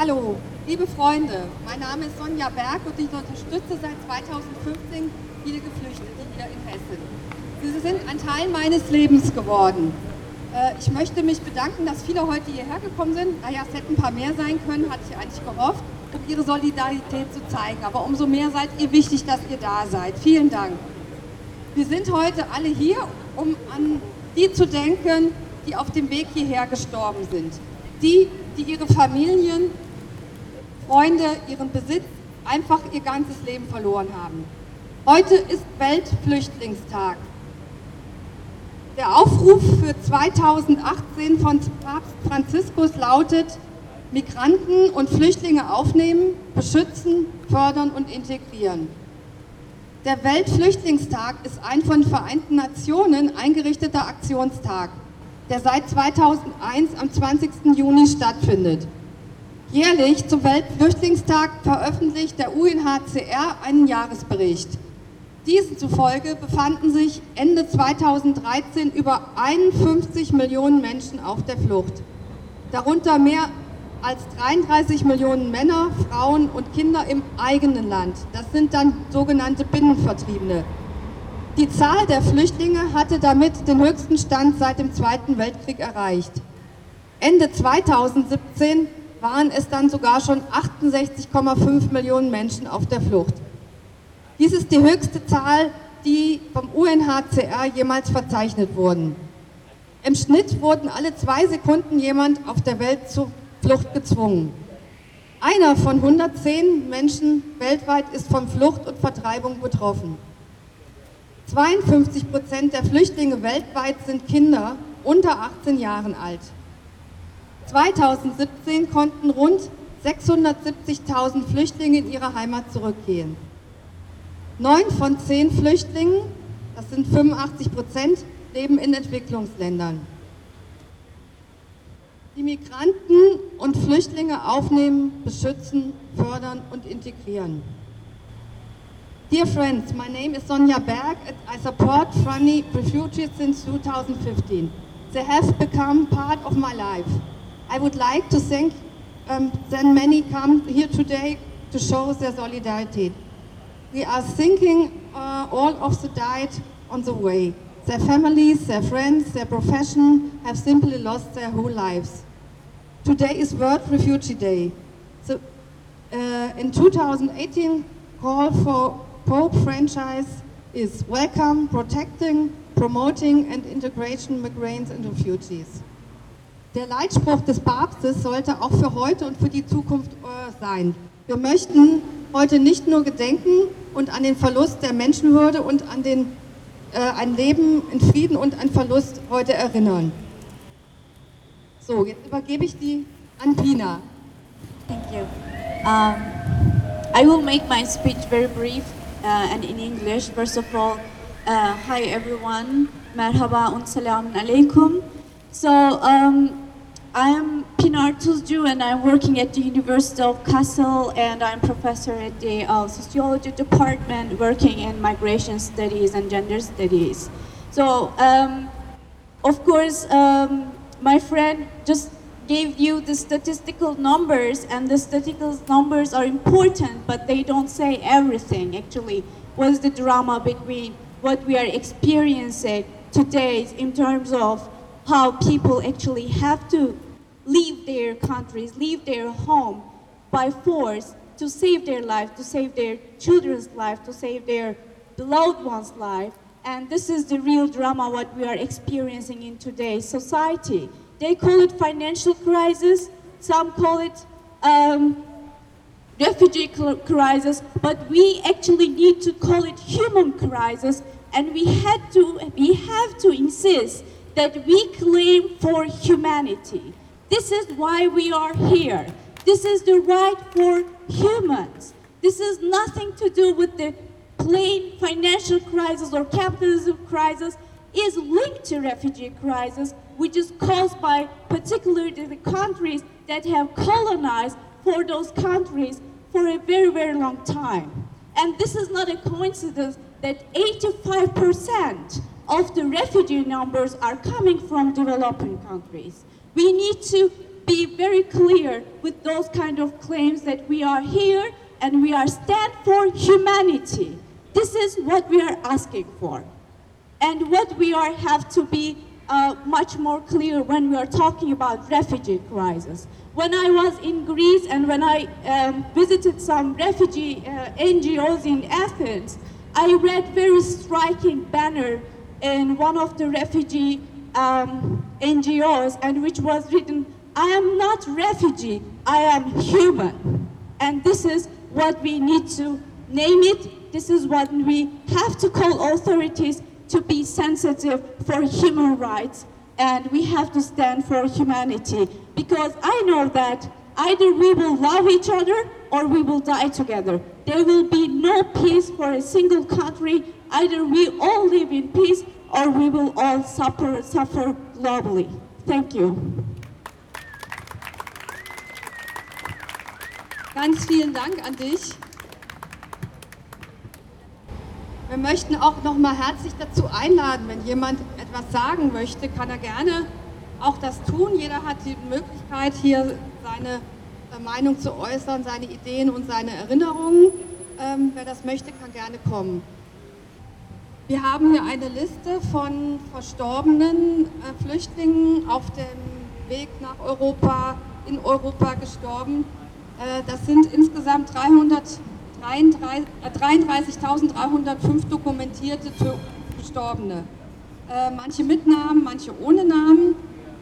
Hallo, liebe Freunde, mein Name ist Sonja Berg und ich unterstütze seit 2015 viele Geflüchtete hier in Hessen. Sie sind ein Teil meines Lebens geworden. Äh, ich möchte mich bedanken, dass viele heute hierher gekommen sind. Naja, es hätten ein paar mehr sein können, hatte ich eigentlich gehofft, um ihre Solidarität zu zeigen. Aber umso mehr seid ihr wichtig, dass ihr da seid. Vielen Dank. Wir sind heute alle hier, um an die zu denken, die auf dem Weg hierher gestorben sind. Die, die ihre Familien, Freunde, ihren Besitz, einfach ihr ganzes Leben verloren haben. Heute ist Weltflüchtlingstag. Der Aufruf für 2018 von Papst Franziskus lautet, Migranten und Flüchtlinge aufnehmen, beschützen, fördern und integrieren. Der Weltflüchtlingstag ist ein von Vereinten Nationen eingerichteter Aktionstag, der seit 2001 am 20. Juni stattfindet. Jährlich zum Weltflüchtlingstag veröffentlicht der UNHCR einen Jahresbericht. Diesen zufolge befanden sich Ende 2013 über 51 Millionen Menschen auf der Flucht. Darunter mehr als 33 Millionen Männer, Frauen und Kinder im eigenen Land. Das sind dann sogenannte Binnenvertriebene. Die Zahl der Flüchtlinge hatte damit den höchsten Stand seit dem Zweiten Weltkrieg erreicht. Ende 2017 waren es dann sogar schon 68,5 Millionen Menschen auf der Flucht. Dies ist die höchste Zahl, die vom UNHCR jemals verzeichnet wurden. Im Schnitt wurden alle zwei Sekunden jemand auf der Welt zur Flucht gezwungen. Einer von 110 Menschen weltweit ist von Flucht und Vertreibung betroffen. 52 Prozent der Flüchtlinge weltweit sind Kinder unter 18 Jahren alt. 2017 konnten rund 670.000 Flüchtlinge in ihre Heimat zurückgehen. Neun von zehn Flüchtlingen, das sind 85 Prozent, leben in Entwicklungsländern. Die Migranten und Flüchtlinge aufnehmen, beschützen, fördern und integrieren. Dear friends, my name is Sonja Berg and I support Franny refugees since 2015. They have become part of my life. I would like to thank um, then many come here today to show their solidarity. We are thinking uh, all of the died on the way. Their families, their friends, their profession have simply lost their whole lives. Today is World Refugee Day. So, uh, in 2018, call for Pope franchise is welcome, protecting, promoting and integration migrants and refugees. Der Leitspruch des Papstes sollte auch für heute und für die Zukunft äh, sein. Wir möchten heute nicht nur gedenken und an den Verlust der Menschenwürde und an den, äh, ein Leben in Frieden und an Verlust heute erinnern. So, jetzt übergebe ich die an Pina. Thank you. Um, I will make my speech very brief uh, and in English. First of all, uh, hi everyone, merhaba und salamun alaikum. So, um, I am Pinar Tuzcu and I'm working at the University of Kassel and I'm professor at the uh, sociology department working in migration studies and gender studies. So, um, of course, um, my friend just gave you the statistical numbers and the statistical numbers are important, but they don't say everything. Actually, what's the drama between what we are experiencing today in terms of how people actually have to leave their countries, leave their home by force to save their life, to save their children's life, to save their beloved one's life. And this is the real drama what we are experiencing in today's society. They call it financial crisis, some call it um, refugee crisis, but we actually need to call it human crisis, and we had to, we have to insist that we claim for humanity. This is why we are here. This is the right for humans. This is nothing to do with the plain financial crisis or capitalism crisis is linked to refugee crisis, which is caused by particularly the countries that have colonized for those countries for a very, very long time. And this is not a coincidence that 85% of the refugee numbers are coming from developing countries. We need to be very clear with those kind of claims that we are here and we are stand for humanity. This is what we are asking for. And what we are have to be uh, much more clear when we are talking about refugee crisis. When I was in Greece and when I um, visited some refugee uh, NGOs in Athens, I read very striking banner in one of the refugee um, NGOs and which was written, I am not refugee, I am human. And this is what we need to name it. This is what we have to call authorities to be sensitive for human rights and we have to stand for humanity because I know that either we will love each other or we will die together. There will be no peace for a single country. Either we all live in peace or we will all suffer, suffer globally. Thank you. Ganz vielen Dank an dich. Wir möchten auch noch mal herzlich dazu einladen, wenn jemand etwas sagen möchte, kann er gerne auch das tun. Jeder hat die Möglichkeit, hier seine äh, Meinung zu äußern, seine Ideen und seine Erinnerungen. Ähm, wer das möchte, kann gerne kommen. Wir haben hier eine Liste von verstorbenen äh, Flüchtlingen auf dem Weg nach Europa, in Europa gestorben. Äh, das sind insgesamt 300 33.305 dokumentierte Verstorbene. Äh, manche mit Namen, manche ohne Namen.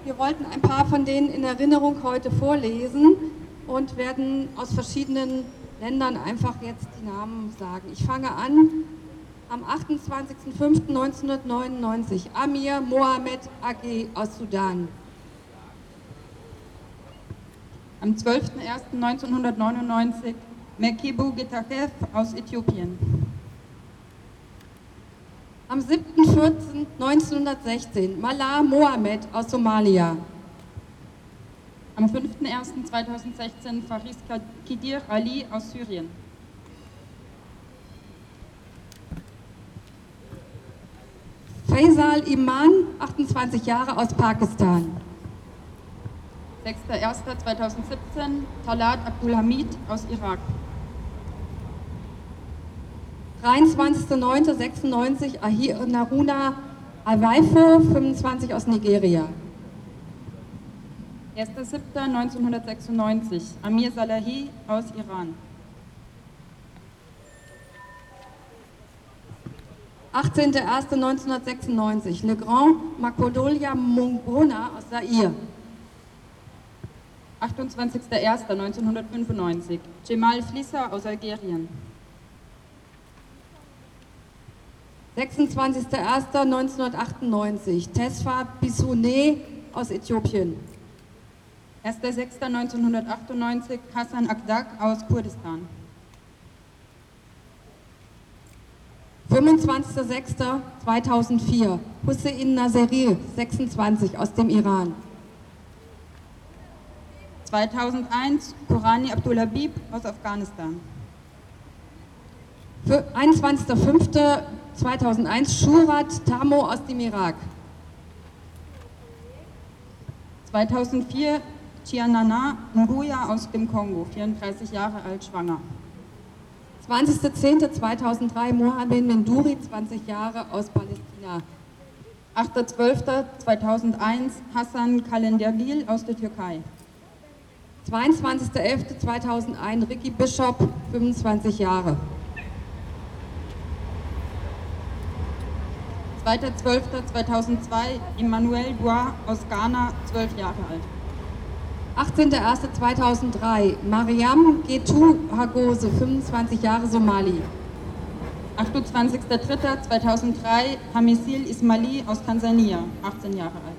Wir wollten ein paar von denen in Erinnerung heute vorlesen und werden aus verschiedenen Ländern einfach jetzt die Namen sagen. Ich fange an am 28.05.1999. Amir Mohamed AG aus Sudan. Am 12.01.1999 Mekibu Getachev aus Äthiopien. Am 7.14.1916 Malah Mohamed aus Somalia. Am 5.01.2016 Faris Kidir Ali aus Syrien. Faisal Iman, 28 Jahre aus Pakistan. 6.01.2017 Talat Abdulhamid aus Irak. 23.09.96 Ahir Naruna Awaifo, 25 aus Nigeria. 1.07.1996 Amir Salahi aus Iran. 18.01.1996 Legrand Makodolia Mongona aus Zaire. 28.01.1995 Cemal Flissa aus Algerien. 26.01.1998 Tesfa Bissoune aus Äthiopien. 1.06.1998 Hassan Akdak aus Kurdistan. 25.06.2004 Hussein Naseri, 26 aus dem Iran. 2001 Kurani Abdulhabib aus Afghanistan. Für 21.05.2001 Shurat Tamo aus dem Irak. 2004 Chianana Nguya aus dem Kongo, 34 Jahre alt, schwanger. 20.10.2003 Mohamed Mendouri, 20 Jahre aus Palästina. 8.12.2001 Hassan Kalendergil aus der Türkei. 22.11.2001 Ricky Bishop, 25 Jahre. 2.12.2002 Emmanuel Bois aus Ghana, 12 Jahre alt. 18.01.2003 Mariam Getu Hagose, 25 Jahre Somali. 28.03.2003 Hamisil Ismaili aus Tansania, 18 Jahre alt.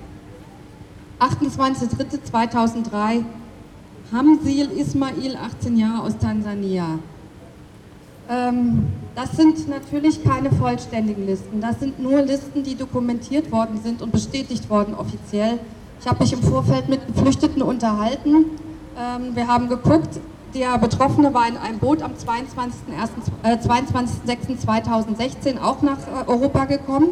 28.03.2003 Hamsil Ismail, 18 Jahre aus Tansania. Ähm, das sind natürlich keine vollständigen Listen. Das sind nur Listen, die dokumentiert worden sind und bestätigt worden offiziell. Ich habe mich im Vorfeld mit Geflüchteten unterhalten. Ähm, wir haben geguckt, der Betroffene war in einem Boot am 22.06.2016 äh, auch nach äh, Europa gekommen.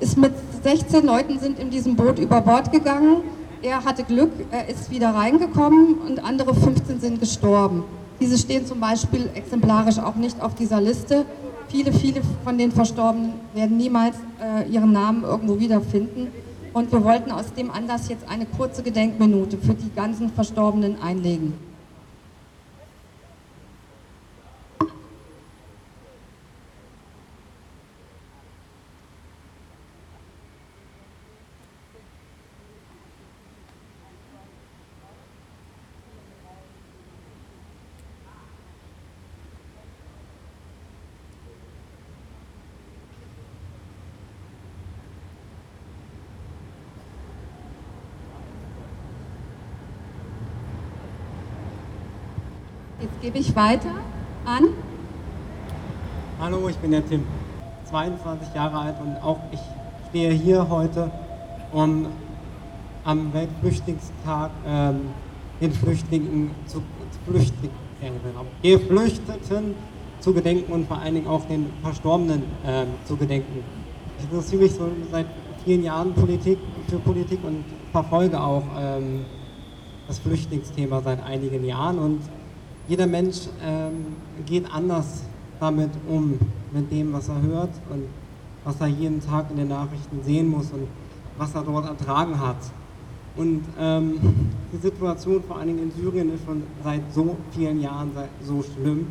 Ist mit 16 Leuten sind in diesem Boot über Bord gegangen. er hatte Glück, er ist wieder reingekommen und andere 15 sind gestorben. Diese stehen zum Beispiel exemplarisch auch nicht auf dieser Liste. Viele, viele von den Verstorbenen werden niemals äh, ihren Namen irgendwo wiederfinden. Und wir wollten aus dem Anlass jetzt eine kurze Gedenkminute für die ganzen Verstorbenen einlegen. Gebe ich weiter an. Hallo, ich bin der Tim, 22 Jahre alt und auch ich stehe hier heute, um am Weltflüchtlingstag ähm, den Flüchtlingen zu, Flüchtling, äh, Geflüchteten zu gedenken und vor allen Dingen auch den Verstorbenen ähm, zu gedenken. Ich interessiere mich so seit vielen Jahren Politik, für Politik und verfolge auch ähm, das Flüchtlingsthema seit einigen Jahren und jeder Mensch ähm, geht anders damit um, mit dem, was er hört und was er jeden Tag in den Nachrichten sehen muss und was er dort ertragen hat. Und ähm, die Situation vor allen Dingen in Syrien ist schon seit so vielen Jahren so schlimm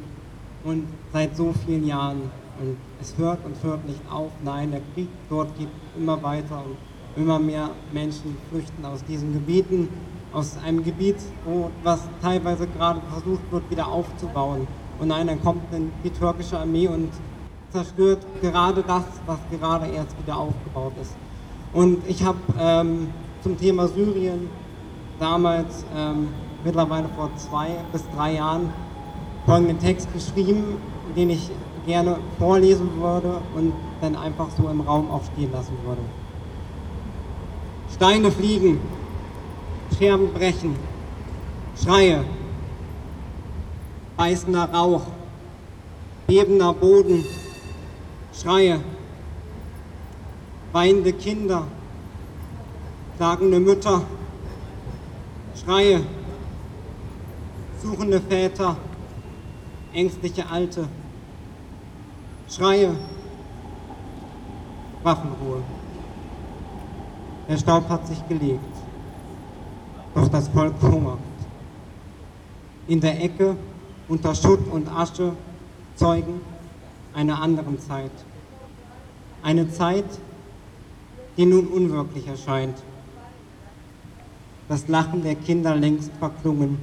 und seit so vielen Jahren und es hört und hört nicht auf. Nein, der Krieg dort geht immer weiter und immer mehr Menschen flüchten aus diesen Gebieten aus einem Gebiet, wo was teilweise gerade versucht wird, wieder aufzubauen. Und nein, dann kommt die türkische Armee und zerstört gerade das, was gerade erst wieder aufgebaut ist. Und ich habe ähm, zum Thema Syrien damals, ähm, mittlerweile vor zwei bis drei Jahren, folgenden Text geschrieben, den ich gerne vorlesen würde und dann einfach so im Raum auch stehen lassen würde. Steine fliegen, Scherben brechen, Schreie, beißender Rauch, bebender Boden, Schreie, weinende Kinder, klagende Mütter, Schreie, suchende Väter, ängstliche Alte, Schreie, Waffenruhe. Der Staub hat sich gelegt doch das Volk hungert. In der Ecke unter Schutt und Asche Zeugen einer anderen Zeit. Eine Zeit, die nun unwirklich erscheint. Das Lachen der Kinder längst verklungen.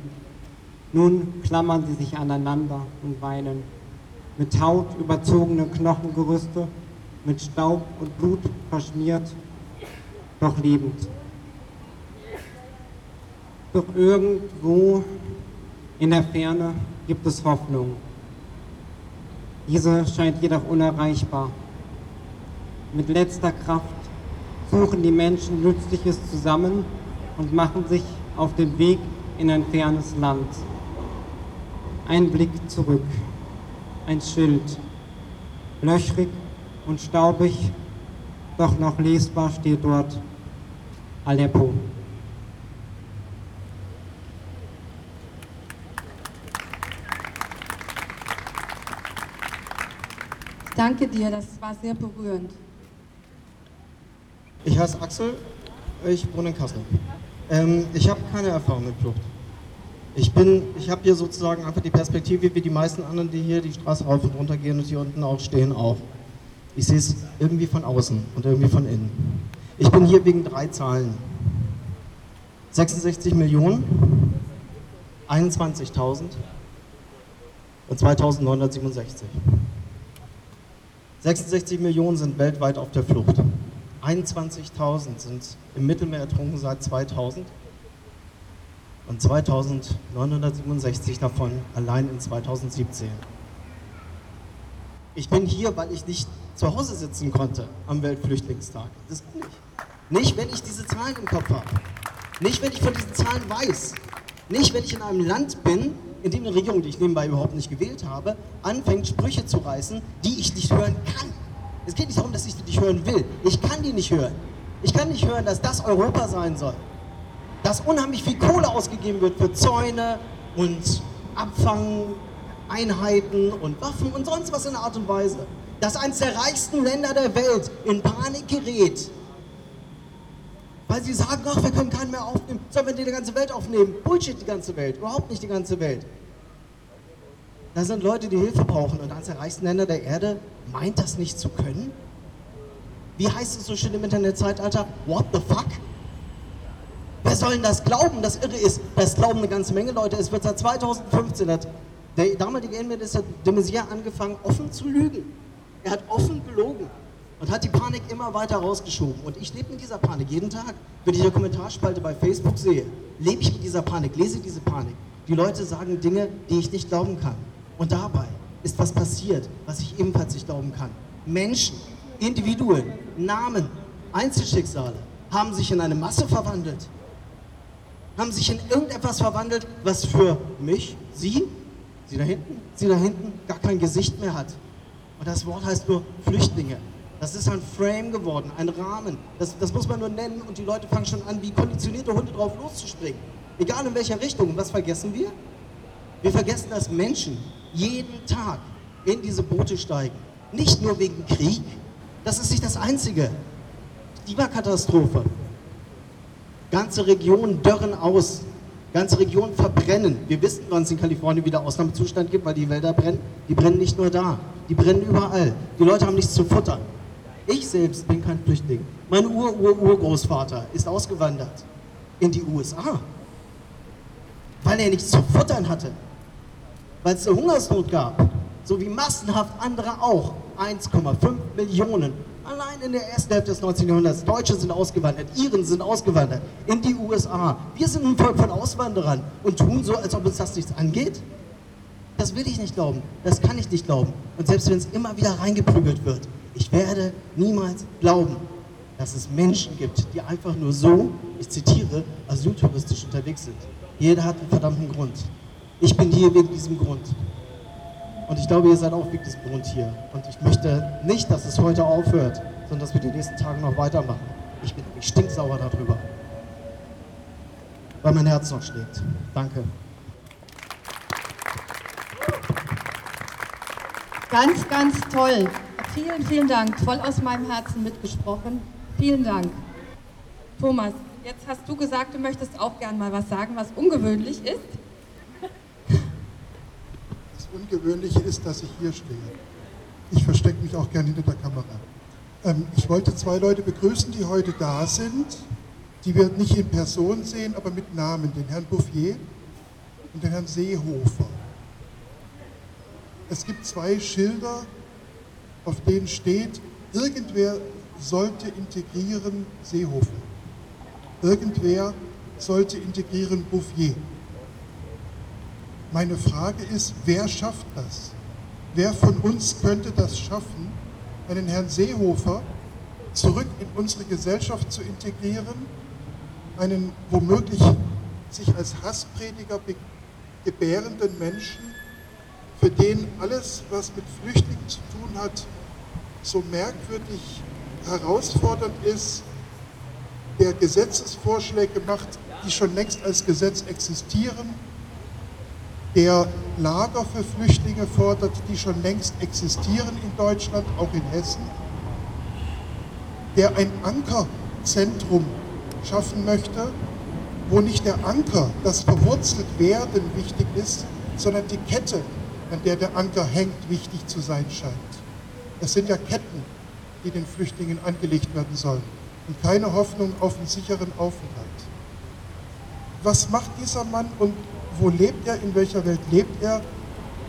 Nun klammern sie sich aneinander und weinen. Mit Haut überzogene Knochengerüste, mit Staub und Blut verschmiert, doch lebend. Doch irgendwo in der Ferne gibt es Hoffnung. Diese scheint jedoch unerreichbar. Mit letzter Kraft suchen die Menschen Nützliches zusammen und machen sich auf den Weg in ein fernes Land. Ein Blick zurück, ein Schild, löchrig und staubig, doch noch lesbar steht dort Aleppo. Danke dir, das war sehr berührend. Ich heiße Axel, ich wohne in Kassel. Ähm, ich habe keine Erfahrung mit Flucht. Ich ich habe hier sozusagen einfach die Perspektive, wie die meisten anderen, die hier die Straße rauf und runter gehen und hier unten auch stehen, auch. Ich sehe es irgendwie von außen und irgendwie von innen. Ich bin hier wegen drei Zahlen. 66 Millionen, 21.000 und 2967. 66 Millionen sind weltweit auf der Flucht. 21.000 sind im Mittelmeer ertrunken seit 2000 und 2967 davon allein in 2017. Ich bin hier, weil ich nicht zu Hause sitzen konnte am Weltflüchtlingstag. Das bin ich. Nicht, wenn ich diese Zahlen im Kopf habe. Nicht, wenn ich von diesen Zahlen weiß. Nicht, wenn ich in einem Land bin, in dem eine Regierung, die ich nebenbei überhaupt nicht gewählt habe, anfängt, Sprüche zu reißen, die ich nicht hören kann. Es geht nicht darum, dass ich die nicht hören will. Ich kann die nicht hören. Ich kann nicht hören, dass das Europa sein soll. dass unheimlich viel Kohle ausgegeben wird für Zäune und Abfangeinheiten und Waffen und sonst was in der Art und Weise. Dass eines der reichsten Länder der Welt in Panik gerät, weil sie sagen, ach, wir können keinen mehr aufnehmen, sollen wir die ganze Welt aufnehmen? Bullshit, die ganze Welt, überhaupt nicht die ganze Welt. Da sind Leute, die Hilfe brauchen und eines der reichsten Länder der Erde meint das nicht zu können? Wie heißt es so schön im Internetzeitalter? What the fuck? Wer soll denn das glauben? Das Irre ist, das glauben eine ganze Menge Leute. Es wird seit 2015, hat der damalige Innenminister de Maizière angefangen, offen zu lügen. Er hat offen gelogen und hat die Panik immer weiter rausgeschoben. Und ich lebe mit dieser Panik jeden Tag. Wenn ich eine Kommentarspalte bei Facebook sehe, lebe ich mit dieser Panik, lese diese Panik. Die Leute sagen Dinge, die ich nicht glauben kann. Und dabei ist was passiert, was ich ebenfalls nicht glauben kann. Menschen, Individuen, Namen, Einzelschicksale haben sich in eine Masse verwandelt. Haben sich in irgendetwas verwandelt, was für mich, Sie, Sie da hinten, Sie da hinten gar kein Gesicht mehr hat. Und das Wort heißt nur Flüchtlinge. Das ist ein Frame geworden, ein Rahmen. Das, das muss man nur nennen und die Leute fangen schon an, wie konditionierte Hunde drauf loszuspringen. Egal in welcher Richtung. Und was vergessen wir? Wir vergessen, dass Menschen jeden Tag in diese Boote steigen. Nicht nur wegen Krieg. Das ist nicht das Einzige. Klimakatastrophe. Ganze Regionen dörren aus. Ganze Regionen verbrennen. Wir wissen, wann es in Kalifornien wieder Ausnahmezustand gibt, weil die Wälder brennen. Die brennen nicht nur da, die brennen überall. Die Leute haben nichts zu futtern. Ich selbst bin kein Flüchtling. Mein Ur-Ur-Urgroßvater ist ausgewandert in die USA, weil er nichts zu futtern hatte, weil es eine Hungersnot gab, so wie massenhaft andere auch. 1,5 Millionen. Allein in der ersten Hälfte des 19. Jahrhunderts. Deutsche sind ausgewandert, Iren sind ausgewandert in die USA. Wir sind ein Volk von Auswanderern und tun so, als ob uns das nichts angeht. Das will ich nicht glauben. Das kann ich nicht glauben. Und selbst wenn es immer wieder reingeprügelt wird, ich werde niemals glauben, dass es Menschen gibt, die einfach nur so, ich zitiere, asyltouristisch unterwegs sind. Jeder hat einen verdammten Grund. Ich bin hier wegen diesem Grund. Und ich glaube, ihr seid auch wegen diesem Grund hier. Und ich möchte nicht, dass es heute aufhört, sondern dass wir die nächsten Tage noch weitermachen. Ich bin nämlich stinksauer darüber. Weil mein Herz noch schlägt. Danke. Ganz, ganz toll. Vielen, vielen Dank. Voll aus meinem Herzen mitgesprochen. Vielen Dank. Thomas, jetzt hast du gesagt, du möchtest auch gern mal was sagen, was ungewöhnlich ist. Das Ungewöhnliche ist, dass ich hier stehe. Ich verstecke mich auch gern hinter der Kamera. Ähm, ich wollte zwei Leute begrüßen, die heute da sind, die wir nicht in Person sehen, aber mit Namen, den Herrn Bouffier und den Herrn Seehofer. Es gibt zwei Schilder, auf denen steht, irgendwer sollte integrieren Seehofer. Irgendwer sollte integrieren Bouffier. Meine Frage ist, wer schafft das? Wer von uns könnte das schaffen, einen Herrn Seehofer zurück in unsere Gesellschaft zu integrieren, einen womöglich sich als Hassprediger gebärenden Menschen, für den alles, was mit Flüchtlingen zu tun hat, so merkwürdig herausfordernd ist, der Gesetzesvorschläge macht, die schon längst als Gesetz existieren, der Lager für Flüchtlinge fordert, die schon längst existieren in Deutschland, auch in Hessen, der ein Ankerzentrum schaffen möchte, wo nicht der Anker, das verwurzelt werden, wichtig ist, sondern die Kette, an der der Anker hängt, wichtig zu sein scheint. Es sind ja Ketten, die den Flüchtlingen angelegt werden sollen und keine Hoffnung auf einen sicheren Aufenthalt. Was macht dieser Mann und wo lebt er, in welcher Welt lebt er?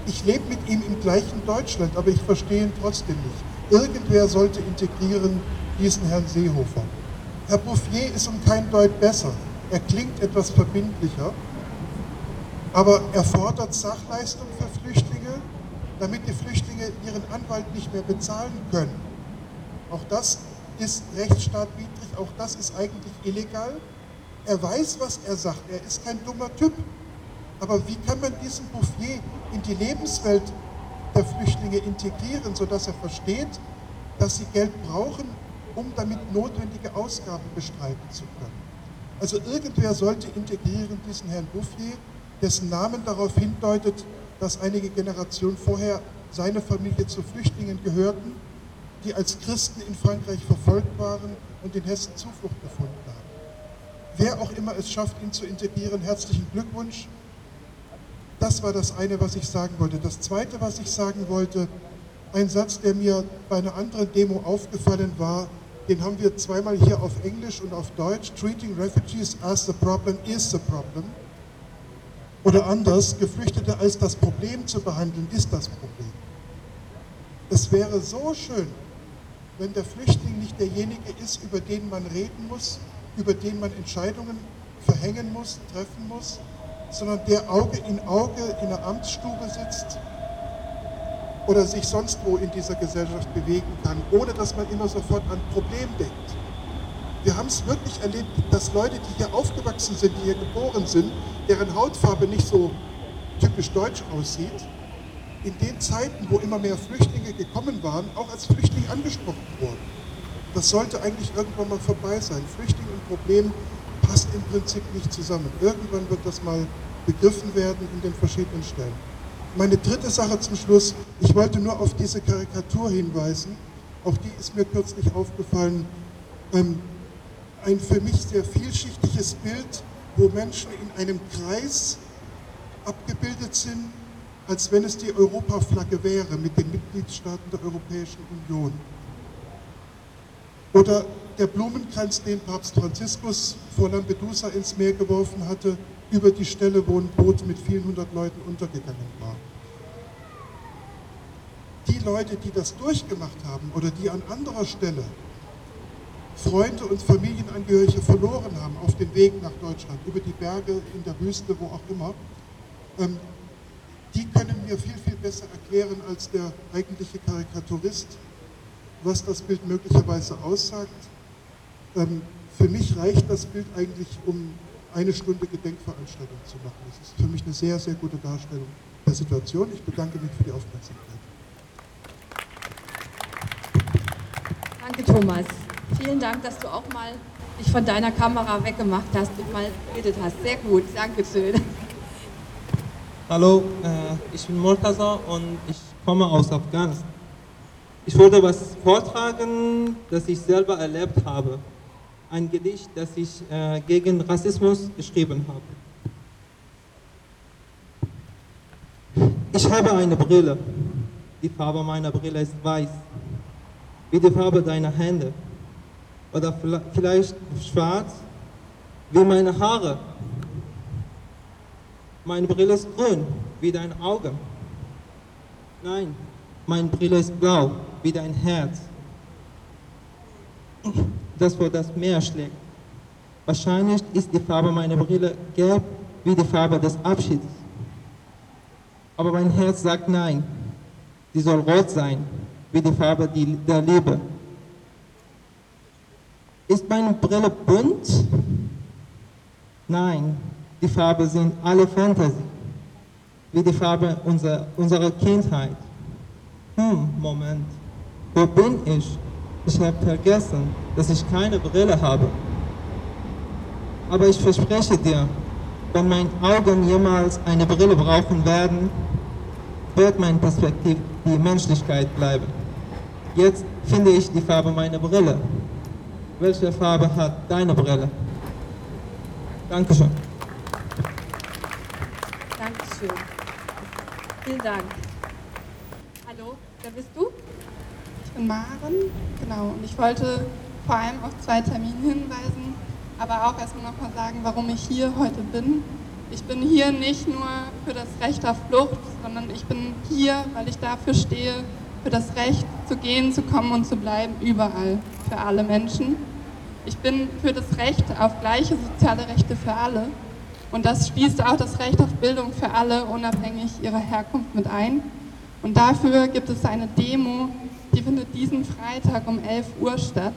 Ich lebe mit ihm im gleichen Deutschland, aber ich verstehe ihn trotzdem nicht. Irgendwer sollte integrieren diesen Herrn Seehofer. Herr Bouffier ist um kein Deut besser. Er klingt etwas verbindlicher, aber er fordert Sachleistung für Flüchtlinge, damit die Flüchtlinge ihren Anwalt nicht mehr bezahlen können. Auch das ist rechtsstaatwidrig, auch das ist eigentlich illegal. Er weiß, was er sagt, er ist kein dummer Typ. Aber wie kann man diesen Bouffier in die Lebenswelt der Flüchtlinge integrieren, sodass er versteht, dass sie Geld brauchen, um damit notwendige Ausgaben bestreiten zu können? Also irgendwer sollte integrieren diesen Herrn Bouffier, dessen Namen darauf hindeutet, dass einige Generationen vorher seine Familie zu Flüchtlingen gehörten, die als Christen in Frankreich verfolgt waren und in Hessen Zuflucht gefunden haben. Wer auch immer es schafft, ihn zu integrieren, herzlichen Glückwunsch. Das war das eine, was ich sagen wollte. Das zweite, was ich sagen wollte, ein Satz, der mir bei einer anderen Demo aufgefallen war, den haben wir zweimal hier auf Englisch und auf Deutsch. Treating refugees as the problem is the problem. Oder anders, Geflüchtete als das Problem zu behandeln, ist das Problem. Es wäre so schön, wenn der Flüchtling nicht derjenige ist, über den man reden muss, über den man Entscheidungen verhängen muss, treffen muss, sondern der Auge in Auge in der Amtsstube sitzt oder sich sonst wo in dieser Gesellschaft bewegen kann, ohne dass man immer sofort an Problem denkt. Wir haben es wirklich erlebt, dass Leute, die hier aufgewachsen sind, die hier geboren sind, deren Hautfarbe nicht so typisch deutsch aussieht, in den Zeiten, wo immer mehr Flüchtlinge gekommen waren, auch als Flüchtling angesprochen wurden. Das sollte eigentlich irgendwann mal vorbei sein. Flüchtling und Problem passt im Prinzip nicht zusammen. Irgendwann wird das mal begriffen werden in den verschiedenen Stellen. Meine dritte Sache zum Schluss, ich wollte nur auf diese Karikatur hinweisen, auch die ist mir kürzlich aufgefallen, ähm, ein für mich sehr vielschichtiges Bild, wo Menschen in einem Kreis abgebildet sind, als wenn es die Europaflagge wäre mit den Mitgliedstaaten der Europäischen Union. Oder der Blumenkranz, den Papst Franziskus vor Lampedusa ins Meer geworfen hatte, über die Stelle, wo ein Boot mit vielen hundert Leuten untergegangen war. Die Leute, die das durchgemacht haben oder die an anderer Stelle Freunde und Familienangehörige verloren haben auf dem Weg nach Deutschland, über die Berge, in der Wüste, wo auch immer, ähm, die können mir viel, viel besser erklären als der eigentliche Karikaturist, was das Bild möglicherweise aussagt. Ähm, für mich reicht das Bild eigentlich, um eine Stunde Gedenkveranstaltung zu machen. Das ist für mich eine sehr, sehr gute Darstellung der Situation. Ich bedanke mich für die Aufmerksamkeit. Danke, Thomas. Vielen Dank, dass du auch mal dich von deiner Kamera weggemacht hast und mal geredet hast. Sehr gut, Dankeschön. Hallo, äh, ich bin Murtaza und ich komme aus Afghanistan. Ich wollte was vortragen, das ich selber erlebt habe ein Gedicht, das ich äh, gegen Rassismus geschrieben habe. Ich habe eine Brille. Die Farbe meiner Brille ist weiß, wie die Farbe deiner Hände. Oder vielleicht schwarz, wie meine Haare. Meine Brille ist grün, wie dein Auge. Nein, meine Brille ist blau, wie dein Herz das vor das Meer schlägt. Wahrscheinlich ist die Farbe meiner Brille gelb wie die Farbe des Abschieds. Aber mein Herz sagt nein. Sie soll rot sein, wie die Farbe der Liebe. Ist meine Brille bunt? Nein, die Farben sind alle Fantasy, wie die Farbe unserer, unserer Kindheit. Hm, Moment, wo bin ich? Ich habe vergessen, dass ich keine Brille habe. Aber ich verspreche dir, wenn meine Augen jemals eine Brille brauchen werden, wird mein Perspektiv die Menschlichkeit bleiben. Jetzt finde ich die Farbe meiner Brille. Welche Farbe hat deine Brille? Dankeschön. Dankeschön. Vielen Dank. Hallo, wer bist du? Ich bin Maren, genau. Und ich wollte vor allem auf zwei Termine hinweisen, aber auch erstmal nochmal sagen, warum ich hier heute bin. Ich bin hier nicht nur für das Recht auf Flucht, sondern ich bin hier, weil ich dafür stehe, für das Recht zu gehen, zu kommen und zu bleiben, überall, für alle Menschen. Ich bin für das Recht auf gleiche soziale Rechte für alle. Und das schließt auch das Recht auf Bildung für alle, unabhängig ihrer Herkunft, mit ein. Und dafür gibt es eine Demo, die findet diesen Freitag um 11 Uhr statt,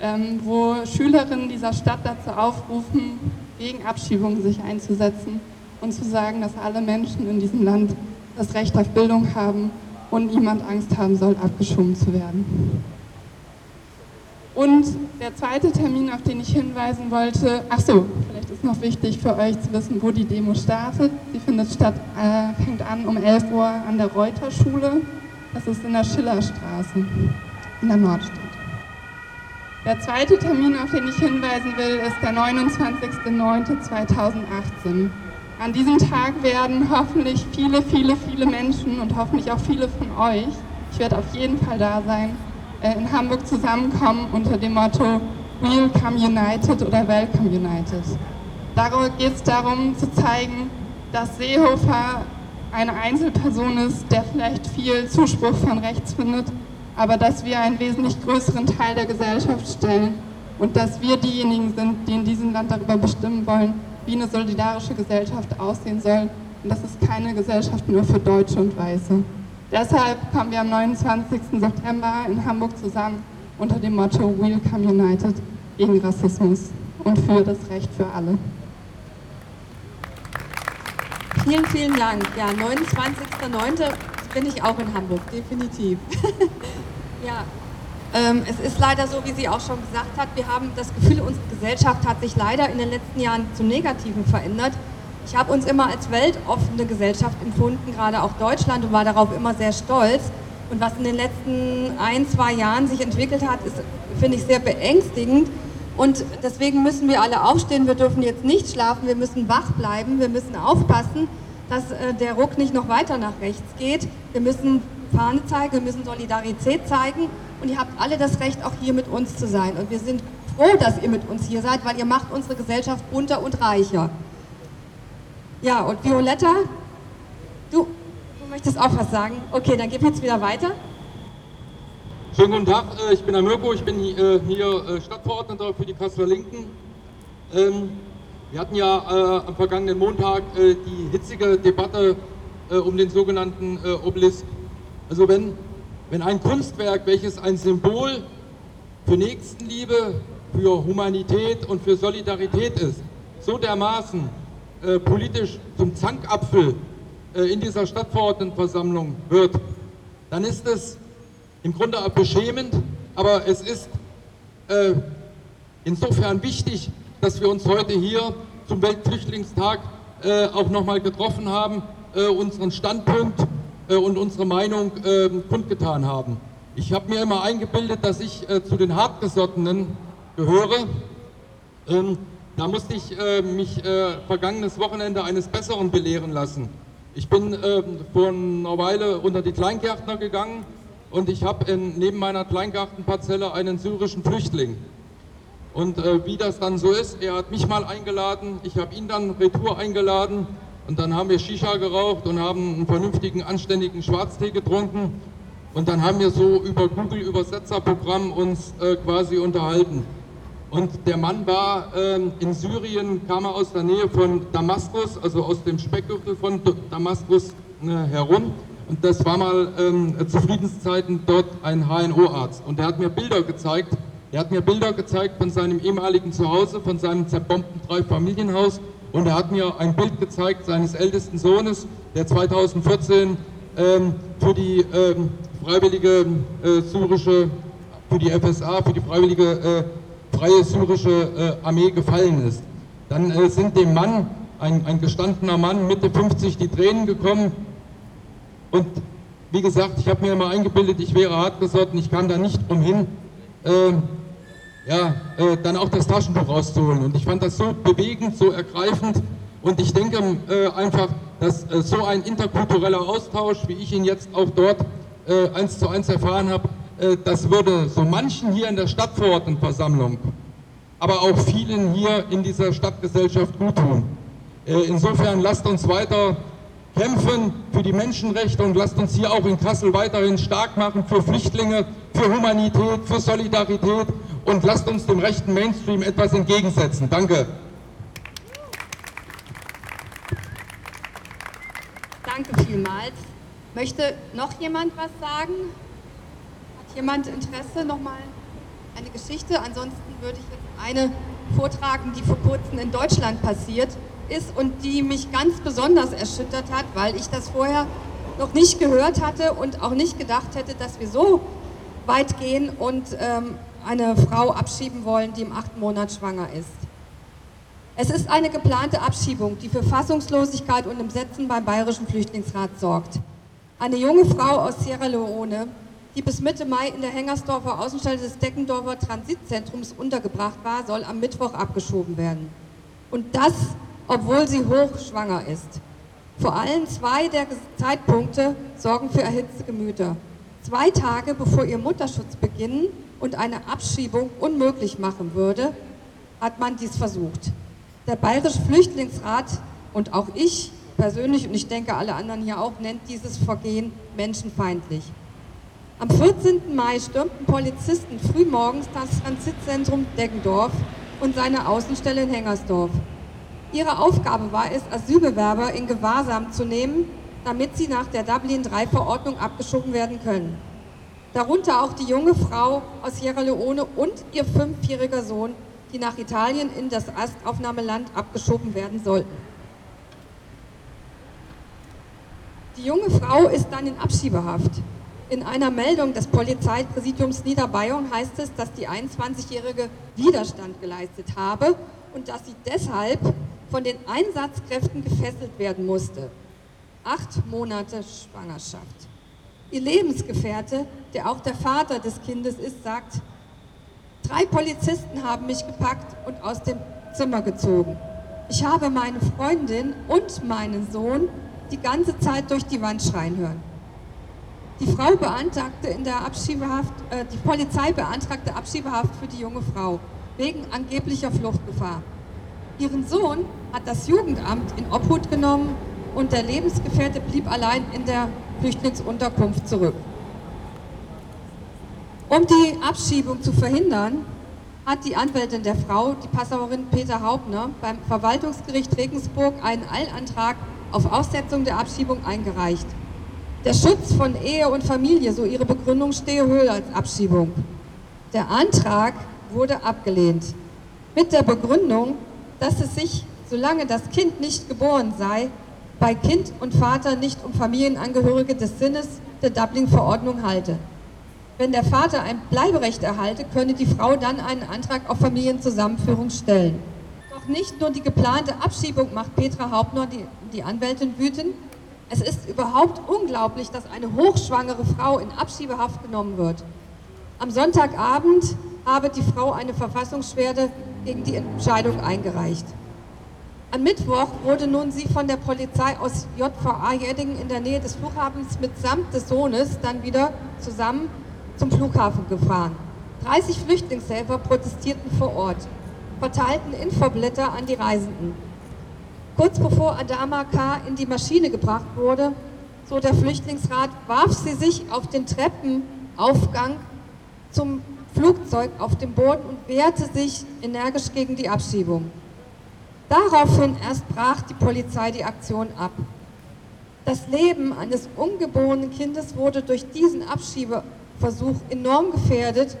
ähm, wo Schülerinnen dieser Stadt dazu aufrufen, gegen Abschiebung sich einzusetzen und zu sagen, dass alle Menschen in diesem Land das Recht auf Bildung haben und niemand Angst haben soll, abgeschoben zu werden. Und der zweite Termin, auf den ich hinweisen wollte, ach so, vielleicht ist noch wichtig für euch zu wissen, wo die Demo startet. Sie findet statt, äh, fängt an um 11 Uhr an der Reuterschule. Das ist in der Schillerstraße in der Nordstadt. Der zweite Termin, auf den ich hinweisen will, ist der 29.09.2018. An diesem Tag werden hoffentlich viele, viele, viele Menschen und hoffentlich auch viele von euch, ich werde auf jeden Fall da sein, in Hamburg zusammenkommen unter dem Motto We'll Come United oder Welcome United. Darum geht es darum zu zeigen, dass Seehofer eine Einzelperson ist, der vielleicht viel Zuspruch von rechts findet, aber dass wir einen wesentlich größeren Teil der Gesellschaft stellen und dass wir diejenigen sind, die in diesem Land darüber bestimmen wollen, wie eine solidarische Gesellschaft aussehen soll. Und das ist keine Gesellschaft nur für Deutsche und Weiße. Deshalb kommen wir am 29. September in Hamburg zusammen unter dem Motto We'll Come United gegen Rassismus und für das Recht für alle. Vielen, vielen Dank. Ja, 29.09. bin ich auch in Hamburg, definitiv. ja, ähm, es ist leider so, wie sie auch schon gesagt hat, wir haben das Gefühl, unsere Gesellschaft hat sich leider in den letzten Jahren zum Negativen verändert. Ich habe uns immer als weltoffene Gesellschaft empfunden, gerade auch Deutschland, und war darauf immer sehr stolz. Und was in den letzten ein, zwei Jahren sich entwickelt hat, ist, finde ich, sehr beängstigend. Und deswegen müssen wir alle aufstehen. Wir dürfen jetzt nicht schlafen, wir müssen wach bleiben, wir müssen aufpassen, dass äh, der Ruck nicht noch weiter nach rechts geht. Wir müssen Fahne zeigen, wir müssen Solidarität zeigen. Und ihr habt alle das Recht, auch hier mit uns zu sein. Und wir sind froh, dass ihr mit uns hier seid, weil ihr macht unsere Gesellschaft bunter und reicher. Ja, und Violetta, du, du möchtest auch was sagen? Okay, dann gib jetzt wieder weiter. Schönen guten Tag, äh, ich bin der Mirko, ich bin äh, hier äh, Stadtverordneter für die Kasseler Linken. Ähm, wir hatten ja am vergangenen Montag die hitzige Debatte um den sogenannten Obelisk. Also wenn, wenn ein Kunstwerk, welches ein Symbol für Nächstenliebe, für Humanität und für Solidarität ist, so dermaßen äh, politisch zum Zankapfel äh, in dieser Stadtverordnetenversammlung wird, dann ist es im Grunde beschämend, aber es ist äh, insofern wichtig, dass wir uns heute hier zum Weltflüchtlingstag äh, auch nochmal getroffen haben, äh, unseren Standpunkt äh, und unsere Meinung ähm, kundgetan haben. Ich habe mir immer eingebildet, dass ich zu den Hartgesottenen gehöre. Ähm, da musste ich äh, mich äh, vergangenes Wochenende eines Besseren belehren lassen. Ich bin äh, vor einer Weile unter die Kleingärtner gegangen und ich habe neben meiner Kleingartenparzelle einen syrischen Flüchtling. Und äh, wie das dann so ist, er hat mich mal eingeladen, ich habe ihn dann retour eingeladen und dann haben wir Shisha geraucht und haben einen vernünftigen, anständigen Schwarztee getrunken und dann haben wir so über Google Übersetzerprogramm uns äh, quasi unterhalten. Und der Mann war ähm, in Syrien, kam er aus der Nähe von Damaskus, also aus dem Speckgürtel von Damaskus äh, herum. Und das war mal ähm, zu Friedenszeiten dort ein HNO-Arzt. Und er hat mir Bilder gezeigt. Er hat mir Bilder gezeigt von seinem ehemaligen Zuhause, von seinem zerbombten Dreifamilienhaus. Und er hat mir ein Bild gezeigt seines ältesten Sohnes, der 2014 ähm, für die ähm, freiwillige äh, syrische, für die FSA, für die freiwillige äh, freie syrische äh, Armee gefallen ist. Dann äh, sind dem Mann, ein, ein gestandener Mann, Mitte 50, die Tränen gekommen. Und wie gesagt, ich habe mir immer eingebildet, ich wäre hartgesotten, ich kam da nicht umhin, äh, ja, äh, dann auch das Taschentuch rauszuholen. Und ich fand das so bewegend, so ergreifend. Und ich denke äh, einfach, dass äh, so ein interkultureller Austausch, wie ich ihn jetzt auch dort eins zu eins erfahren habe, das würde so manchen hier in der Stadtverordnetenversammlung, aber auch vielen hier in dieser Stadtgesellschaft gut tun. Äh, insofern lasst uns weiter kämpfen für die Menschenrechte und lasst uns hier auch in Kassel weiterhin stark machen für Flüchtlinge, für Humanität, für Solidarität und lasst uns dem rechten Mainstream etwas entgegensetzen. Danke. Danke vielmals. Möchte noch jemand was sagen? Jemand Interesse, nochmal eine Geschichte? Ansonsten würde ich jetzt eine vortragen, die vor kurzem in Deutschland passiert ist und die mich ganz besonders erschüttert hat, weil ich das vorher noch nicht gehört hatte und auch nicht gedacht hätte, dass wir so weit gehen und ähm, eine Frau abschieben wollen, die im achten Monat schwanger ist. Es ist eine geplante Abschiebung, die für Fassungslosigkeit und Entsetzen beim Bayerischen Flüchtlingsrat sorgt. Eine junge Frau aus Sierra Leone, die bis Mitte Mai in der Hengersdorfer Außenstelle des Deckendorfer Transitzentrums untergebracht war, soll am Mittwoch abgeschoben werden. Und das, obwohl sie hochschwanger ist. Vor allem zwei der Zeitpunkte sorgen für erhitzte Gemüter. Zwei Tage bevor ihr Mutterschutz beginnen und eine Abschiebung unmöglich machen würde, hat man dies versucht. Der Bayerische Flüchtlingsrat und auch ich persönlich und ich denke alle anderen hier auch nennt dieses Vergehen menschenfeindlich. Am 14. Mai stürmten Polizisten frühmorgens das Transitzentrum Deggendorf und seine Außenstelle in Hengersdorf. Ihre Aufgabe war es, Asylbewerber in Gewahrsam zu nehmen, damit sie nach der Dublin-III-Verordnung abgeschoben werden können. Darunter auch die junge Frau aus Sierra Leone und ihr fünfjähriger Sohn, die nach Italien in das Erstaufnahmeland abgeschoben werden sollten. Die junge Frau ist dann in Abschiebehaft. In einer Meldung des Polizeipräsidiums Niederbayern heißt es, dass die 21-Jährige Widerstand geleistet habe und dass sie deshalb von den Einsatzkräften gefesselt werden musste. Acht Monate Schwangerschaft. Ihr Lebensgefährte, der auch der Vater des Kindes ist, sagt, Drei Polizisten haben mich gepackt und aus dem Zimmer gezogen. Ich habe meine Freundin und meinen Sohn die ganze Zeit durch die Wand schreien hören. Die Frau beantragte in der Abschiebehaft, äh, die Polizei beantragte Abschiebehaft für die junge Frau wegen angeblicher Fluchtgefahr. Ihren Sohn hat das Jugendamt in Obhut genommen und der Lebensgefährte blieb allein in der Flüchtlingsunterkunft zurück. Um die Abschiebung zu verhindern, hat die Anwältin der Frau, die Passauerin Peter Hauptner, beim Verwaltungsgericht Regensburg einen Eilantrag auf Aussetzung der Abschiebung eingereicht. Der Schutz von Ehe und Familie, so ihre Begründung, stehe höher als Abschiebung. Der Antrag wurde abgelehnt. Mit der Begründung, dass es sich, solange das Kind nicht geboren sei, bei Kind und Vater nicht um Familienangehörige des Sinnes der Dublin-Verordnung halte. Wenn der Vater ein Bleiberecht erhalte, könne die Frau dann einen Antrag auf Familienzusammenführung stellen. Doch nicht nur die geplante Abschiebung macht Petra Hauptner, die, die Anwältin, wütend. Es ist überhaupt unglaublich, dass eine hochschwangere Frau in Abschiebehaft genommen wird. Am Sonntagabend habe die Frau eine Verfassungsschwerde gegen die Entscheidung eingereicht. Am Mittwoch wurde nun sie von der Polizei aus JVA Jeddingen in der Nähe des Flughafens mitsamt des Sohnes dann wieder zusammen zum Flughafen gefahren. 30 Flüchtlingshelfer protestierten vor Ort, verteilten Infoblätter an die Reisenden. Kurz bevor Adama K. in die Maschine gebracht wurde, so der Flüchtlingsrat, warf sie sich auf den Treppenaufgang zum Flugzeug auf dem Boden und wehrte sich energisch gegen die Abschiebung. Daraufhin erst brach die Polizei die Aktion ab. Das Leben eines ungeborenen Kindes wurde durch diesen Abschiebe Versuch enorm gefährdet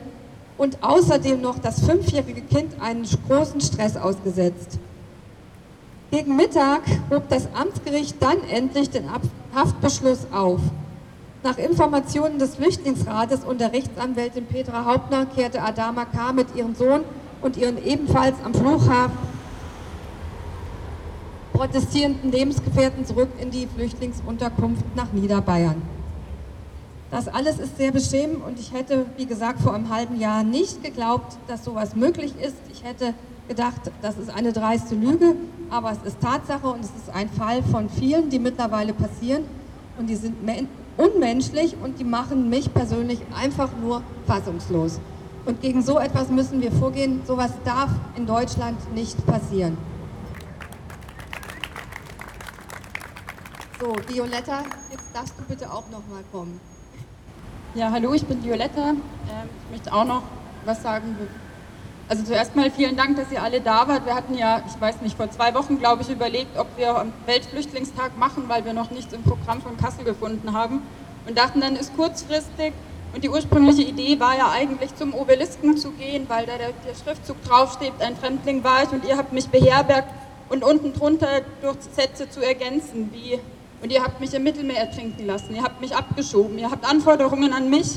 und außerdem noch das fünfjährige Kind einen großen Stress ausgesetzt. Gegen Mittag hob das Amtsgericht dann endlich den Haftbeschluss auf. Nach Informationen des Flüchtlingsrates und der Rechtsanwältin Petra Hauptner kehrte Adama K. mit ihrem Sohn und ihren ebenfalls am Flughafen protestierenden Lebensgefährten zurück in die Flüchtlingsunterkunft nach Niederbayern. Das alles ist sehr beschämend und ich hätte, wie gesagt, vor einem halben Jahr nicht geglaubt, dass sowas möglich ist. Ich hätte gedacht, das ist eine dreiste Lüge, aber es ist Tatsache und es ist ein Fall von vielen, die mittlerweile passieren und die sind unmenschlich und die machen mich persönlich einfach nur fassungslos. Und gegen so etwas müssen wir vorgehen. Sowas darf in Deutschland nicht passieren. So, Violetta, jetzt darfst du bitte auch noch mal kommen. Ja, hallo, ich bin Violetta. Ähm, ich möchte auch noch was sagen. Also zuerst mal vielen Dank, dass ihr alle da wart. Wir hatten ja, ich weiß nicht, vor zwei Wochen, glaube ich, überlegt, ob wir am Weltflüchtlingstag machen, weil wir noch nichts im Programm von Kassel gefunden haben. Und dachten, dann ist kurzfristig. Und die ursprüngliche Idee war ja eigentlich zum Obelisken zu gehen, weil da der, der Schriftzug draufsteht, ein Fremdling war ich und ihr habt mich beherbergt und unten drunter durch Sätze zu ergänzen, wie und ihr habt mich im Mittelmeer ertrinken lassen, ihr habt mich abgeschoben, ihr habt Anforderungen an mich,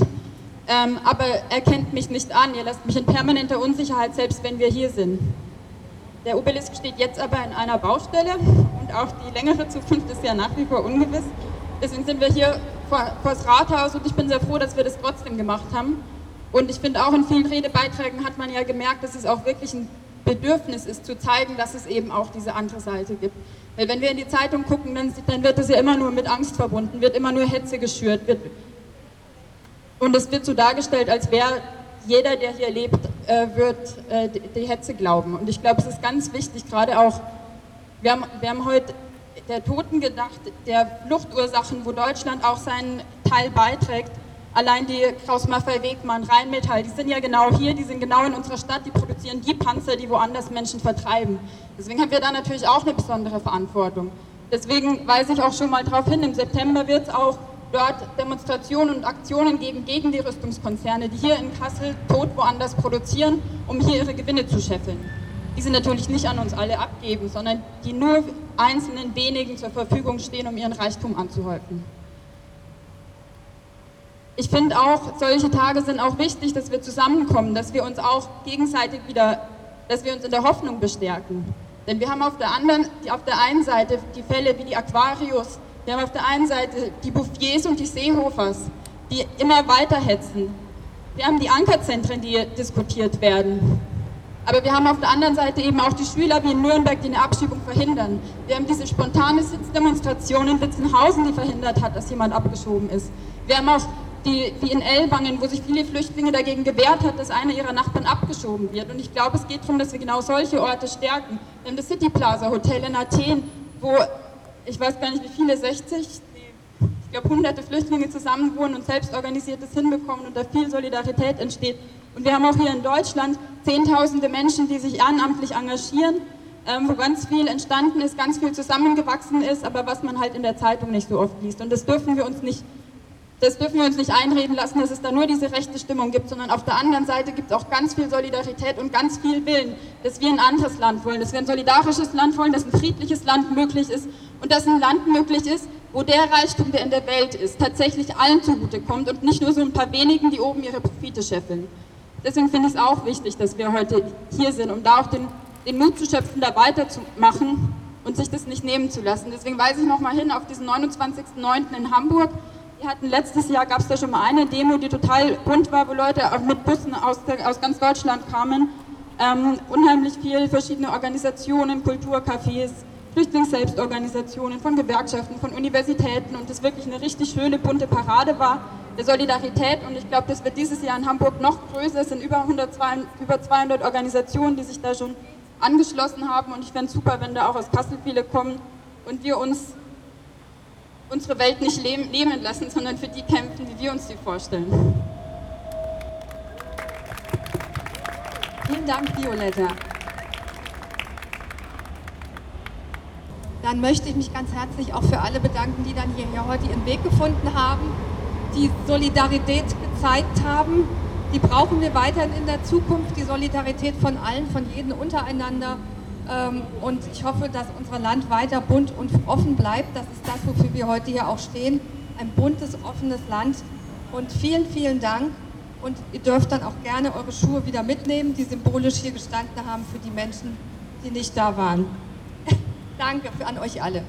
Ähm, aber er kennt mich nicht an, er lässt mich in permanenter Unsicherheit, selbst wenn wir hier sind. Der Obelisk steht jetzt aber in einer Baustelle und auch die längere Zukunft ist ja nach wie vor ungewiss. Deswegen sind wir hier vor, vor das Rathaus und ich bin sehr froh, dass wir das trotzdem gemacht haben. Und ich finde auch in vielen Redebeiträgen hat man ja gemerkt, dass es auch wirklich ein Bedürfnis ist, zu zeigen, dass es eben auch diese andere Seite gibt. Weil wenn wir in die Zeitung gucken, dann, dann wird das ja immer nur mit Angst verbunden, wird immer nur Hetze geschürt. Wird, und es wird so dargestellt, als wäre jeder, der hier lebt, äh, wird äh, die Hetze glauben. Und ich glaube, es ist ganz wichtig, gerade auch, wir haben, wir haben heute der Toten gedacht, der Fluchtursachen, wo Deutschland auch seinen Teil beiträgt. Allein die Kraus Maffei Wegmann, Rheinmetall, die sind ja genau hier, die sind genau in unserer Stadt, die produzieren die Panzer, die woanders Menschen vertreiben. Deswegen haben wir da natürlich auch eine besondere Verantwortung. Deswegen weise ich auch schon mal darauf hin, im September wird es auch dort Demonstrationen und Aktionen geben gegen die Rüstungskonzerne, die hier in Kassel tot woanders produzieren, um hier ihre Gewinne zu scheffeln. Die sie natürlich nicht an uns alle abgeben, sondern die nur einzelnen wenigen zur Verfügung stehen, um ihren Reichtum anzuhäufen. Ich finde auch, solche Tage sind auch wichtig, dass wir zusammenkommen, dass wir uns auch gegenseitig wieder, dass wir uns in der Hoffnung bestärken. Denn wir haben auf der, anderen, auf der einen Seite die Fälle wie die Aquarius, wir haben auf der einen Seite die Bouffiers und die Seehofers, die immer weiter hetzen. Wir haben die Ankerzentren, die diskutiert werden. Aber wir haben auf der anderen Seite eben auch die Schüler wie in Nürnberg, die eine Abschiebung verhindern. Wir haben diese spontane Sitzdemonstration in Witzenhausen, die verhindert hat, dass jemand abgeschoben ist. Wir haben auch die, wie in Ellwangen, wo sich viele Flüchtlinge dagegen gewehrt hat, dass einer ihrer Nachbarn abgeschoben wird. Und ich glaube, es geht darum, dass wir genau solche Orte stärken. Wir haben das City Plaza Hotel in Athen, wo ich weiß gar nicht wie viele, 60, ich glaube hunderte Flüchtlinge zusammenwohnen und selbst organisiertes hinbekommen und da viel Solidarität entsteht. Und wir haben auch hier in Deutschland Zehntausende Menschen, die sich ehrenamtlich engagieren, ähm, wo ganz viel entstanden ist, ganz viel zusammengewachsen ist, aber was man halt in der Zeitung nicht so oft liest. Und das dürfen wir uns nicht das dürfen wir uns nicht einreden lassen, dass es da nur diese rechte Stimmung gibt, sondern auf der anderen Seite gibt es auch ganz viel Solidarität und ganz viel Willen, dass wir ein anderes Land wollen, dass wir ein solidarisches Land wollen, dass ein friedliches Land möglich ist und dass ein Land möglich ist, wo der Reichtum, der in der Welt ist, tatsächlich allen zugutekommt und nicht nur so ein paar wenigen, die oben ihre Profite scheffeln. Deswegen finde ich es auch wichtig, dass wir heute hier sind, um da auch den, den Mut zu schöpfen, da weiterzumachen und sich das nicht nehmen zu lassen. Deswegen weise ich nochmal hin auf diesen 29.09. in Hamburg. Wir hatten letztes Jahr, gab es da schon mal eine Demo, die total bunt war, wo Leute auch mit Bussen aus, aus ganz Deutschland kamen. Ähm, unheimlich viele verschiedene Organisationen, Kulturcafés, Flüchtlingsselbstorganisationen, von Gewerkschaften, von Universitäten und das wirklich eine richtig schöne, bunte Parade war der Solidarität und ich glaube, das wird dieses Jahr in Hamburg noch größer. Es sind über, 100, über 200 Organisationen, die sich da schon angeschlossen haben und ich fände es super, wenn da auch aus Kassel viele kommen und wir uns unsere Welt nicht leben lassen, sondern für die kämpfen, wie wir uns sie vorstellen. Vielen Dank, Violetta. Dann möchte ich mich ganz herzlich auch für alle bedanken, die dann hierher heute ihren Weg gefunden haben, die Solidarität gezeigt haben. Die brauchen wir weiterhin in der Zukunft, die Solidarität von allen, von jedem untereinander. Ähm, und ich hoffe, dass unser Land weiter bunt und offen bleibt. Das ist das, wofür wir heute hier auch stehen. Ein buntes, offenes Land. Und vielen, vielen Dank. Und ihr dürft dann auch gerne eure Schuhe wieder mitnehmen, die symbolisch hier gestanden haben für die Menschen, die nicht da waren. Danke an euch alle.